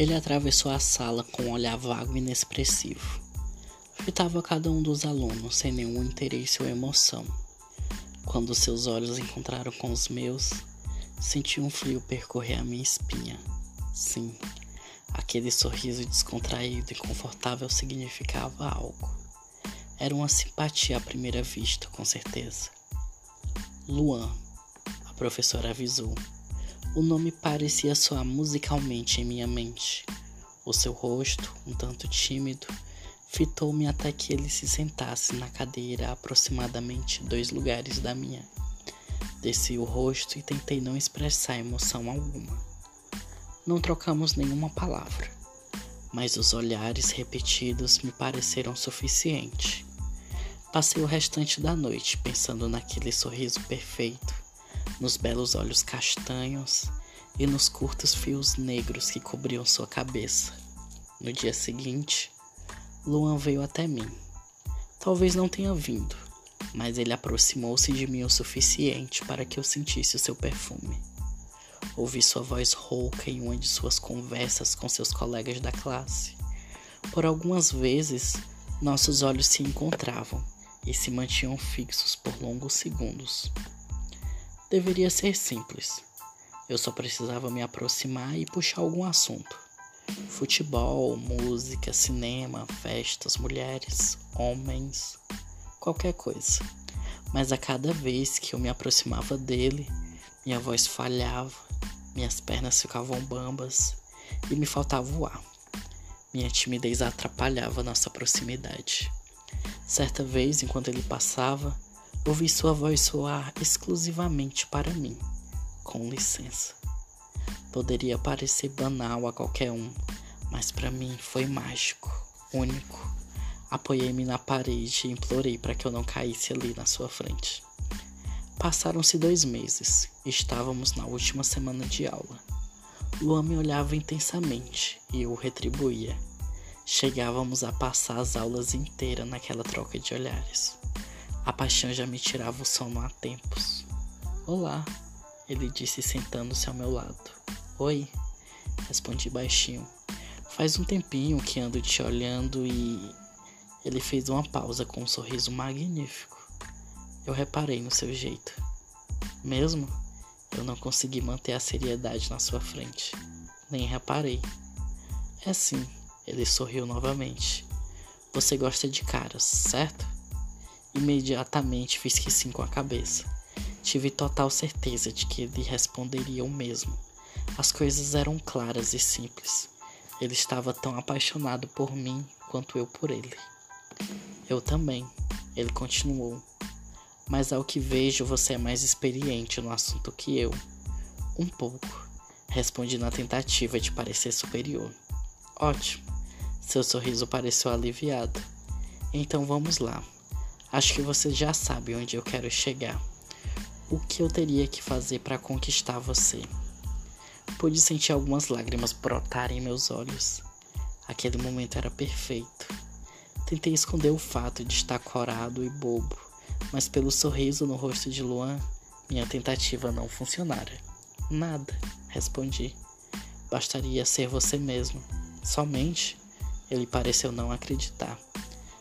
Ele atravessou a sala com um olhar vago e inexpressivo. Fitava cada um dos alunos sem nenhum interesse ou emoção. Quando seus olhos encontraram com os meus, senti um frio percorrer a minha espinha. Sim, aquele sorriso descontraído e confortável significava algo. Era uma simpatia à primeira vista, com certeza. Luan, a professora avisou. O nome parecia soar musicalmente em minha mente. O seu rosto, um tanto tímido, fitou-me até que ele se sentasse na cadeira a aproximadamente dois lugares da minha. Desci o rosto e tentei não expressar emoção alguma. Não trocamos nenhuma palavra, mas os olhares repetidos me pareceram suficiente. Passei o restante da noite pensando naquele sorriso perfeito nos belos olhos castanhos e nos curtos fios negros que cobriam sua cabeça. No dia seguinte, Luan veio até mim. Talvez não tenha vindo, mas ele aproximou-se de mim o suficiente para que eu sentisse o seu perfume. Ouvi sua voz rouca em uma de suas conversas com seus colegas da classe. Por algumas vezes, nossos olhos se encontravam e se mantinham fixos por longos segundos. Deveria ser simples. Eu só precisava me aproximar e puxar algum assunto. Futebol, música, cinema, festas, mulheres, homens, qualquer coisa. Mas a cada vez que eu me aproximava dele, minha voz falhava, minhas pernas ficavam bambas e me faltava o ar. Minha timidez atrapalhava nossa proximidade. Certa vez, enquanto ele passava, ouvi sua voz soar exclusivamente para mim. Com licença. Poderia parecer banal a qualquer um, mas para mim foi mágico, único. Apoiei-me na parede e implorei para que eu não caísse ali na sua frente. Passaram-se dois meses. Estávamos na última semana de aula. Luan me olhava intensamente e eu retribuía. Chegávamos a passar as aulas inteiras naquela troca de olhares. A paixão já me tirava o sono há tempos. Olá, ele disse sentando-se ao meu lado. Oi, respondi baixinho. Faz um tempinho que ando te olhando e. Ele fez uma pausa com um sorriso magnífico. Eu reparei no seu jeito. Mesmo, eu não consegui manter a seriedade na sua frente. Nem reparei. É sim, ele sorriu novamente. Você gosta de caras, certo? Imediatamente fiz que sim com a cabeça. Tive total certeza de que ele responderia o mesmo. As coisas eram claras e simples. Ele estava tão apaixonado por mim quanto eu por ele. Eu também, ele continuou. Mas ao que vejo, você é mais experiente no assunto que eu. Um pouco, respondi na tentativa de parecer superior. Ótimo, seu sorriso pareceu aliviado. Então vamos lá. Acho que você já sabe onde eu quero chegar. O que eu teria que fazer para conquistar você? Pude sentir algumas lágrimas brotarem em meus olhos. Aquele momento era perfeito. Tentei esconder o fato de estar corado e bobo, mas pelo sorriso no rosto de Luan, minha tentativa não funcionara. Nada, respondi. Bastaria ser você mesmo. Somente. Ele pareceu não acreditar.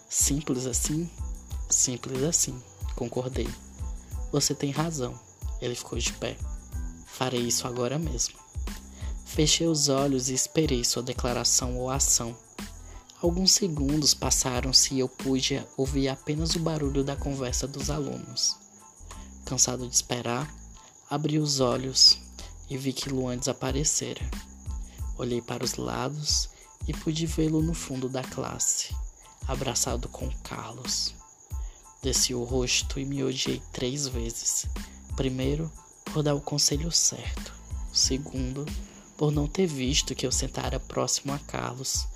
Simples assim? Simples assim, concordei. Você tem razão. Ele ficou de pé. Farei isso agora mesmo. Fechei os olhos e esperei sua declaração ou ação. Alguns segundos passaram-se e eu pude ouvir apenas o barulho da conversa dos alunos. Cansado de esperar, abri os olhos e vi que Luan desaparecera. Olhei para os lados e pude vê-lo no fundo da classe, abraçado com Carlos. Desci o rosto e me odiei três vezes. Primeiro, por dar o conselho certo. Segundo, por não ter visto que eu sentara próximo a Carlos.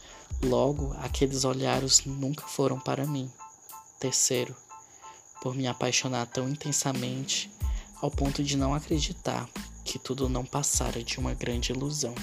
Logo, aqueles olhares nunca foram para mim. Terceiro, por me apaixonar tão intensamente ao ponto de não acreditar que tudo não passara de uma grande ilusão.